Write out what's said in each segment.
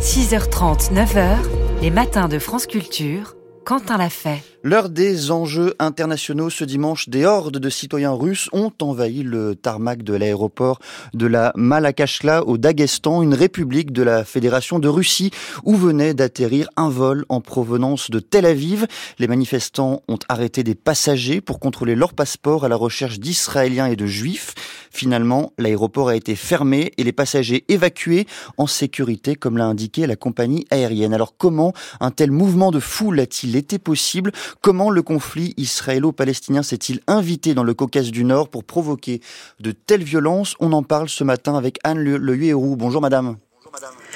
6h30, 9h, les matins de France Culture, Quentin l'a fait. L'heure des enjeux internationaux ce dimanche, des hordes de citoyens russes ont envahi le tarmac de l'aéroport de la Malakashla au Daghestan, une république de la Fédération de Russie où venait d'atterrir un vol en provenance de Tel Aviv. Les manifestants ont arrêté des passagers pour contrôler leur passeport à la recherche d'Israéliens et de Juifs. Finalement, l'aéroport a été fermé et les passagers évacués en sécurité, comme l'a indiqué la compagnie aérienne. Alors comment un tel mouvement de foule a-t-il été possible Comment le conflit israélo-palestinien s'est-il invité dans le Caucase du Nord pour provoquer de telles violences? On en parle ce matin avec Anne Le, Le Bonjour madame. Bonjour.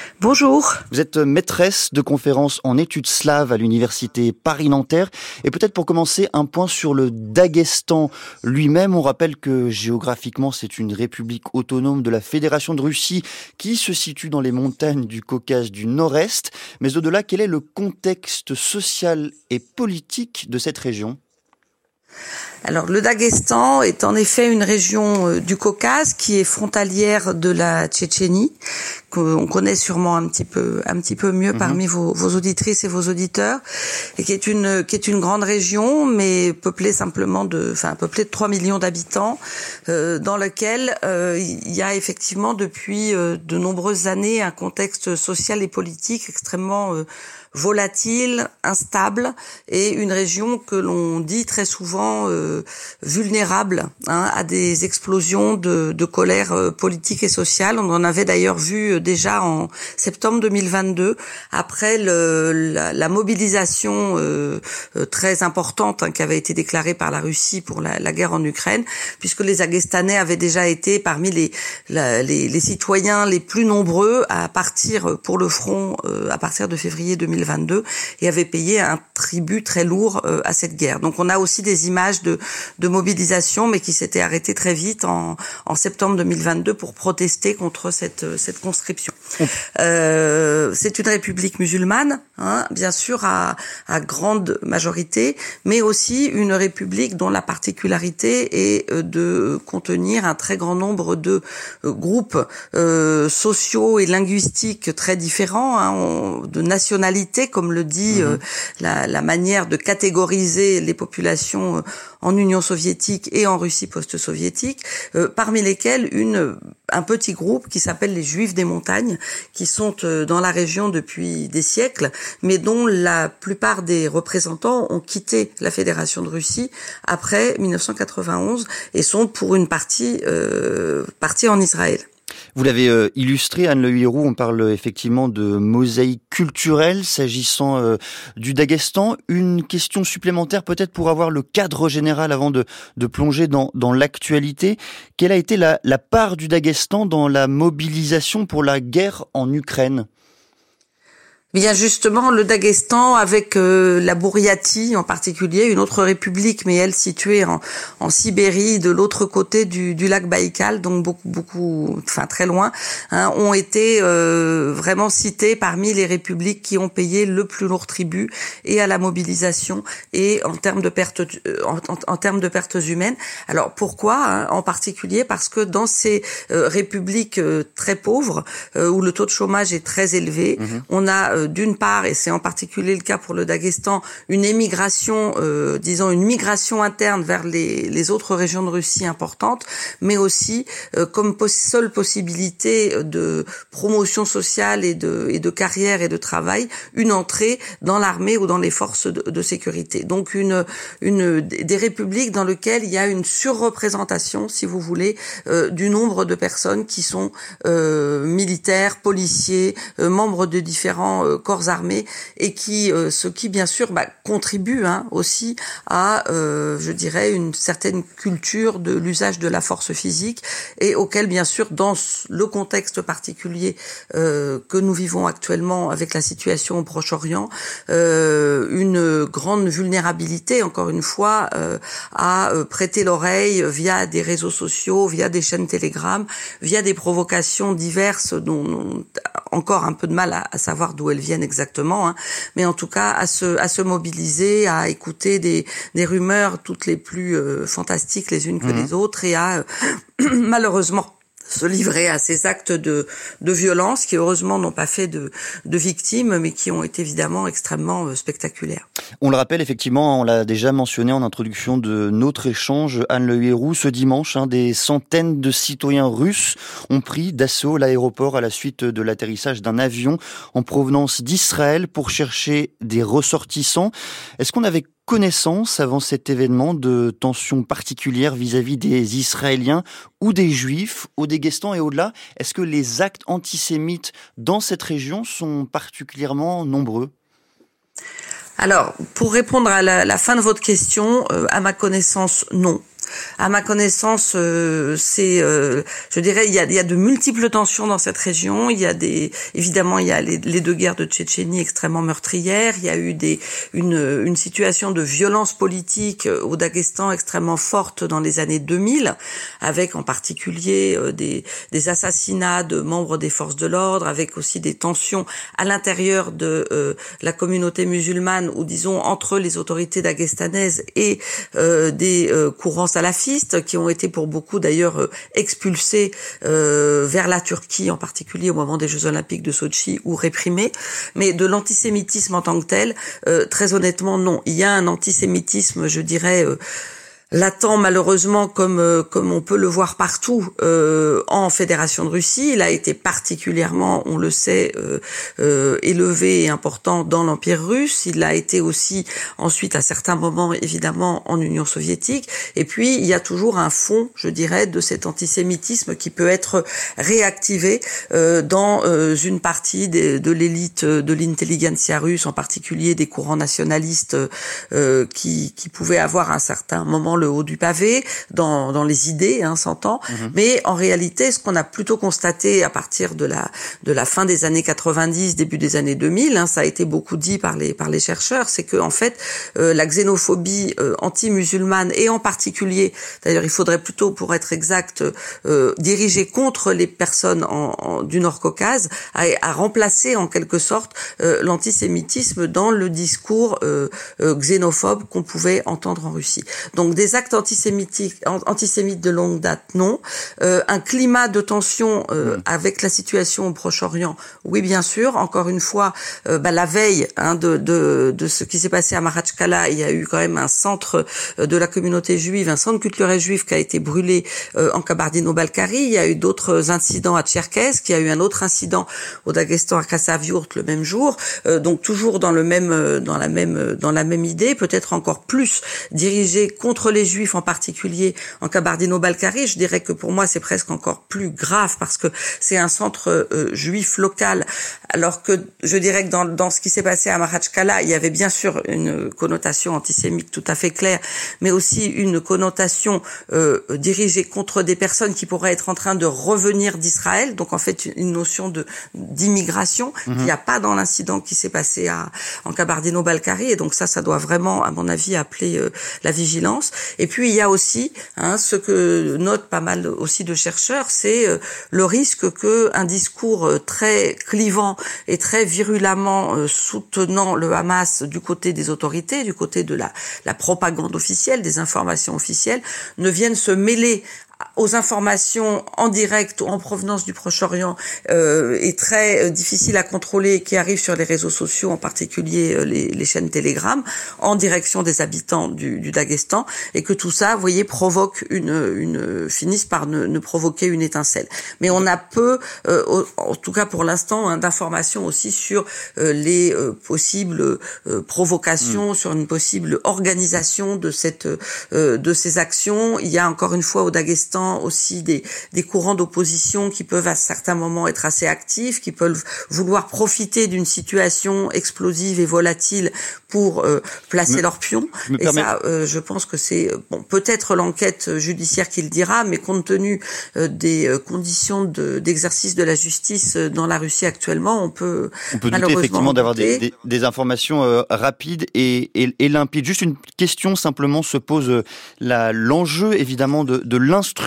Vous êtes maîtresse de conférences en études slaves à l'université Paris-Nanterre. Et peut-être pour commencer, un point sur le Daghestan lui-même. On rappelle que géographiquement, c'est une république autonome de la Fédération de Russie qui se situe dans les montagnes du Caucase du Nord-Est. Mais au-delà, quel est le contexte social et politique de cette région? Alors le Daghestan est en effet une région euh, du Caucase qui est frontalière de la Tchétchénie, qu'on connaît sûrement un petit peu un petit peu mieux mhm. parmi vos, vos, auditrices et vos auditeurs, et qui est une qui est une grande région, mais peuplée simplement de, enfin peuplée de 3 millions d'habitants, euh, dans lequel euh, il y a effectivement depuis euh, de nombreuses années un contexte social et politique extrêmement volatile, instable, et une région que l'on dit très souvent euh, vulnérable hein, à des explosions de, de colère euh, politique et sociale. On en avait d'ailleurs vu euh, déjà en septembre 2022, après le, la, la, mobilisation euh, très importante hein, qui avait été déclarée par la Russie pour la, la, guerre en Ukraine, puisque les Aguestanais avaient déjà été parmi les, les, les, citoyens les plus nombreux à partir pour le front à partir de février 2022 et avait payé un tribut très lourd euh, à cette guerre. Donc on a aussi des images de, de mobilisation, mais qui s'étaient arrêtées très vite en, en, septembre 2022 pour protester contre cette, euh, cette conscription. Euh, c'est une république musulmane, hein, bien sûr à, à grande majorité, mais aussi une république dont la particularité est euh, de contenir un très grand nombre de groupes euh, sociaux et linguistiques très différents, hein, de nationalités comme le dit mhm. euh, la, la, manière de catégoriser les populations euh, en Union soviétique et en Russie post-soviétique, euh, parmi lesquels une un petit groupe qui s'appelle les Juifs des montagnes, qui sont dans la région depuis des siècles, mais dont la plupart des représentants ont quitté la Fédération de Russie après 1991 et sont pour une partie euh, partis en Israël. Vous l'avez euh, illustré, Anne Le Hierou, on parle effectivement de mosaïque culturelle s'agissant euh, du Daghestan. Une question supplémentaire peut-être pour avoir le cadre général avant de, plonger dans, dans l'actualité. Quelle a été la, la part du Daghestan dans la mobilisation pour la guerre en Ukraine? Bien justement, le Daghestan avec euh, la Bouriatie en particulier, une autre république, mais elle située en, en Sibérie, de l'autre côté du, du, lac Baïkal, donc beaucoup, beaucoup, enfin très loin, hein, ont été euh, vraiment cités parmi les républiques qui ont payé le plus lourd tribut et à la mobilisation et en termes de pertes, euh, en, en, termes de pertes humaines. Alors pourquoi hein, En particulier? Parce que dans ces républiques très pauvres où le taux de chômage est très élevé, mmh on a euh, d'une part, et c'est en particulier le cas pour le Daghestan, une émigration, euh, disons une migration interne vers les, les, autres régions de Russie importantes, mais aussi euh, comme seule possibilité de promotion sociale et de, et de carrière et de travail, une entrée dans l'armée ou dans les forces de, de, sécurité. Donc une, une des républiques dans lesquelles il y a une surreprésentation, si vous voulez, euh, du nombre de personnes qui sont militaires, policiers, membres de différents corps armés et qui, euh, ce qui bien sûr bah, contribue hein, aussi à, euh, je dirais, une certaine culture de l'usage de la force physique et auquel bien sûr dans le contexte particulier euh, que nous vivons actuellement avec la situation au Proche-Orient, une grande vulnérabilité, encore une fois, à prêter l'oreille via des réseaux sociaux, via des chaînes Telegram, via des provocations diverses dont on a encore un peu de mal à, à savoir d'où elles viennent exactement, hein. mais en tout cas à se, à se mobiliser, à écouter des, des rumeurs toutes les plus euh, fantastiques les unes que mhm. les autres et à euh, malheureusement se livrer à ces actes de, de violence qui heureusement n'ont pas fait de, de victimes mais qui ont été évidemment extrêmement euh, spectaculaires. On le rappelle effectivement, on l'a déjà mentionné en introduction de notre échange, Anne Le Héroux, ce dimanche, hein, des centaines de citoyens russes ont pris d'assaut l'aéroport à la suite de l'atterrissage d'un avion en provenance d'Israël pour chercher des ressortissants. Est-ce qu'on avait connaissance avant cet événement de tensions particulières vis-à-vis des Israéliens ou des Juifs au Daghestan et au-delà? Est-ce que les actes antisémites dans cette région sont particulièrement nombreux? Alors, pour répondre à la, fin de votre question, euh, à ma connaissance, non. À ma connaissance, euh, c'est, euh, je dirais, il y, a, y a, de multiples tensions dans cette région. Il y a des, évidemment, il y a les, deux guerres de Tchétchénie extrêmement meurtrières. Il y a eu des, une, une situation de violence politique euh, au Daghestan extrêmement forte dans les années 2000, avec en particulier des, des assassinats de membres des forces de l'ordre, avec aussi des tensions à l'intérieur de la communauté musulmane ou disons entre les autorités dagestanaises et des courants salafistes qui ont été pour beaucoup d'ailleurs euh, expulsés euh, vers la Turquie en particulier au moment des Jeux Olympiques de Sochi ou réprimés. Mais de l'antisémitisme en tant que tel, euh, très honnêtement non. Il y a un antisémitisme, je dirais latent malheureusement comme euh, comme on peut le voir partout euh, en Fédération de Russie. Il a été particulièrement, on le sait, euh, euh, élevé et important dans l'Empire russe. Il a été aussi ensuite à certains moments évidemment en Union soviétique. Et puis il y a toujours un fond, je dirais, de cet antisémitisme qui peut être réactivé dans une partie de l'élite de l'intelligentsia russe, en particulier des courants nationalistes qui qui pouvaient avoir un certain moment le haut du pavé, dans, dans les idées, hein, s'entend. Mhm. Mais en réalité, ce qu'on a plutôt constaté à partir de la de la fin des années 90, début des années 2000, hein, ça a été beaucoup dit par les par les chercheurs, c'est que en fait euh, la xénophobie euh, anti-musulmane et en particulier, d'ailleurs, il faudrait plutôt, pour être exact, euh, diriger contre les personnes en, du Nord-Caucase, a, a, remplacé en quelque sorte euh, l'antisémitisme dans le discours xénophobe qu'on pouvait entendre en Russie. Donc des actes antisémites, antisémites de longue date, non. Euh, un climat de tension euh, hmm. avec la situation au Proche-Orient, oui, bien sûr. Encore une fois, euh, bah, la veille hein, de, de, de, ce qui s'est passé à Marachkala, il y a eu quand même un centre de la communauté juive, un centre culturel juif qui a été brûlé en Kabardino-Balkari. Il y a eu d'autres incidents à Tcherkez, qui a eu un autre incident au Daghestan à Kassaviurt le même jour. donc toujours dans le même, dans la même, dans la même idée, peut-être encore plus dirigé contre les juifs en particulier en Kabardino-Balkari, je dirais que pour moi c'est presque encore plus grave parce que c'est un centre euh, juif local, alors que je dirais que dans, dans ce qui s'est passé à Mahachkala, il y avait bien sûr une connotation antisémite tout à fait claire, mais aussi une connotation euh, dirigée contre des personnes qui pourraient être en train de revenir d'Israël, donc en fait une notion de d'immigration mhm. qu'il n'y a pas dans l'incident qui s'est passé à en Kabardino-Balkari, et donc ça, ça doit vraiment, à mon avis, appeler euh, la vigilance. Et puis il y a aussi hein, ce que notent pas mal aussi de chercheurs, c'est euh, le risque que un discours euh, très clivant et très virulemment euh, soutenant le Hamas du côté des autorités, du côté de la, la propagande officielle, des informations officielles, ne vienne se mêler aux informations en direct ou en provenance du Proche-Orient euh, est très euh, difficile à contrôler, qui arrivent sur les réseaux sociaux, en particulier euh, les, les, chaînes Telegram, en direction des habitants du, du, Daghestan, et que tout ça, vous voyez, provoque une, une finisse par ne, ne provoquer une étincelle. Mais on a peu, euh, en tout cas pour l'instant, hein, d'informations aussi sur euh, les possibles provocations, mm. sur une possible organisation de cette de ces actions. Il y a encore une fois au Daghestan aussi des, des courants d'opposition qui peuvent à certains moments être assez actifs, qui peuvent vouloir profiter d'une situation explosive et volatile pour euh, placer leurs pions. Et ça, euh, je pense que c'est bon, peut-être l'enquête judiciaire qui le dira, mais compte tenu euh, des conditions d'exercice de, la justice dans la Russie actuellement, on peut on peut douter effectivement d'avoir des, des, informations rapides et, et, limpides. Juste une question simplement se pose l'enjeu évidemment de, de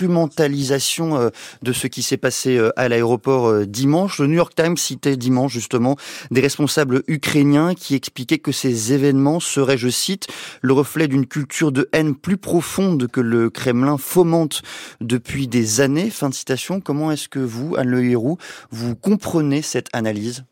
d'instrumentalisation de ce qui s'est passé à l'aéroport dimanche. Le New York Times citait dimanche justement des responsables ukrainiens qui expliquaient que ces événements seraient, je cite, le reflet d'une culture de haine plus profonde que le Kremlin fomente depuis des années. Fin de citation. Comment est-ce que vous, Anne Le Héroux, vous comprenez cette analyse?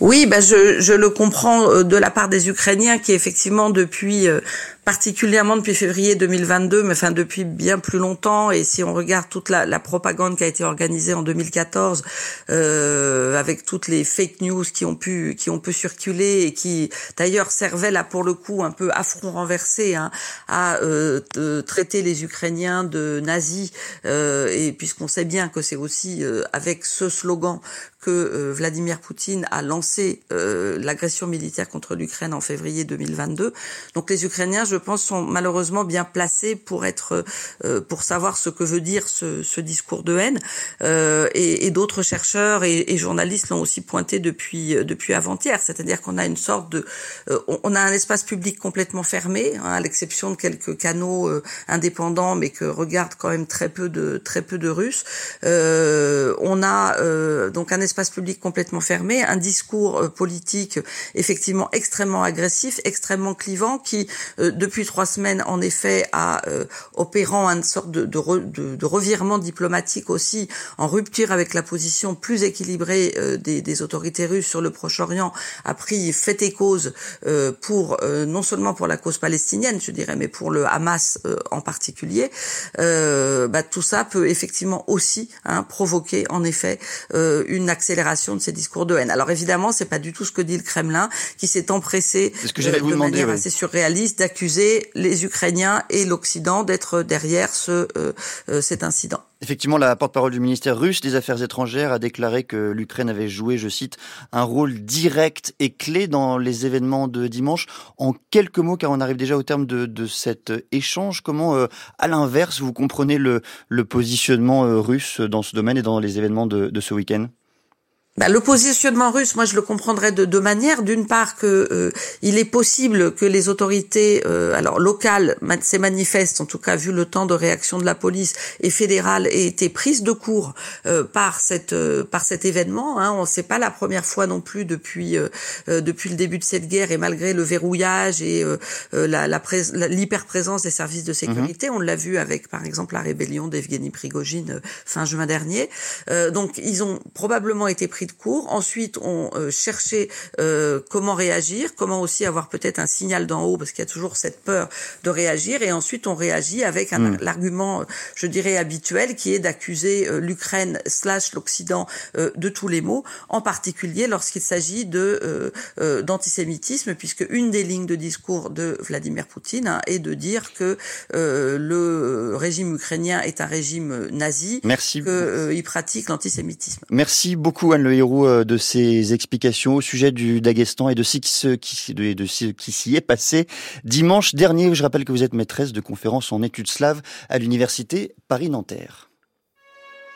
Oui, bah je, le comprends euh, de la part des Ukrainiens qui effectivement depuis euh, particulièrement depuis février 2022, mais enfin depuis bien plus longtemps. Et si on regarde toute la, propagande qui a été organisée en 2014, euh, avec toutes les fake news qui ont pu qui ont pu circuler et qui d'ailleurs servaient là pour le coup un peu à front renversé hein, à euh, traiter les Ukrainiens de nazis. Euh, et puisqu'on sait bien que c'est aussi euh, avec ce slogan que euh, Vladimir Poutine a lancé euh, l'agression militaire contre l'Ukraine en février 2022. Donc les Ukrainiens, je pense, sont malheureusement bien placés pour être, euh, pour savoir ce que veut dire ce, ce discours de haine. Euh, et, et d'autres chercheurs et, et journalistes l'ont aussi pointé depuis depuis avant-hier. C'est-à-dire qu'on a une sorte de, euh, on a un espace public complètement fermé, hein, à l'exception de quelques canaux euh, indépendants, mais que regardent quand même très peu de très peu de Russes. on a donc un espace public complètement fermé, un discours politique effectivement extrêmement agressif, extrêmement clivant, qui depuis trois semaines, en effet, à euh, opérant une sorte de, de, de, revirement diplomatique aussi, en rupture avec la position plus équilibrée euh, des, des, autorités russes sur le Proche-Orient, a pris fait et cause euh, pour non seulement pour la cause palestinienne, je dirais, mais pour le Hamas en particulier. Bah, tout ça peut effectivement aussi hein, provoquer, en effet, une accélération de ces discours de haine. Alors évidemment, c'est pas du tout ce que dit le Kremlin, qui s'est empressé ce que de vous manière assez surréaliste d'accuser les Ukrainiens et l'Occident d'être derrière euh, euh, cet incident. Effectivement, la porte-parole du ministère russe des Affaires étrangères a déclaré que l'Ukraine avait joué, je cite, un rôle direct et clé dans les événements de dimanche. En quelques mots, car on arrive déjà au terme de, de cet échange, comment, euh, à l'inverse, vous comprenez le, le positionnement russe dans ce domaine et dans les événements de, de ce week-end? Bah, le positionnement russe, moi je le comprendrais de deux manières. D'une part que euh, il est possible que les autorités, euh, alors locales, c'est manifeste, en tout cas vu le temps de réaction de la police et fédérale, aient été prises de court euh, par cette par cet événement. Hein. On sait pas la première fois non plus depuis depuis le début de cette guerre et malgré le verrouillage et la, la l'hyper-présence des services de sécurité, mhm. on l'a vu avec par exemple la rébellion d'Evgeny Prigogine fin juin dernier. donc ils ont probablement été pris de cours. Ensuite, on euh, cherchait euh, comment réagir, comment aussi avoir peut-être un signal d'en haut, parce qu'il y a toujours cette peur de réagir. Et ensuite, on réagit avec un, hmm. l'argument, je dirais, habituel, qui est d'accuser euh, l'Ukraine slash l'Occident de tous les maux, en particulier lorsqu'il s'agit de d'antisémitisme, puisque une des lignes de discours de Vladimir Poutine hein, est de dire que le régime ukrainien est un régime nazi, Merci. qu'il pratique l'antisémitisme. Merci beaucoup Anne le héros euh, de ces explications au sujet du Daghestan et de ce qui, de ce qui s'y est passé dimanche dernier. Je rappelle que vous êtes maîtresse de conférences en études slaves à l'université Paris-Nanterre.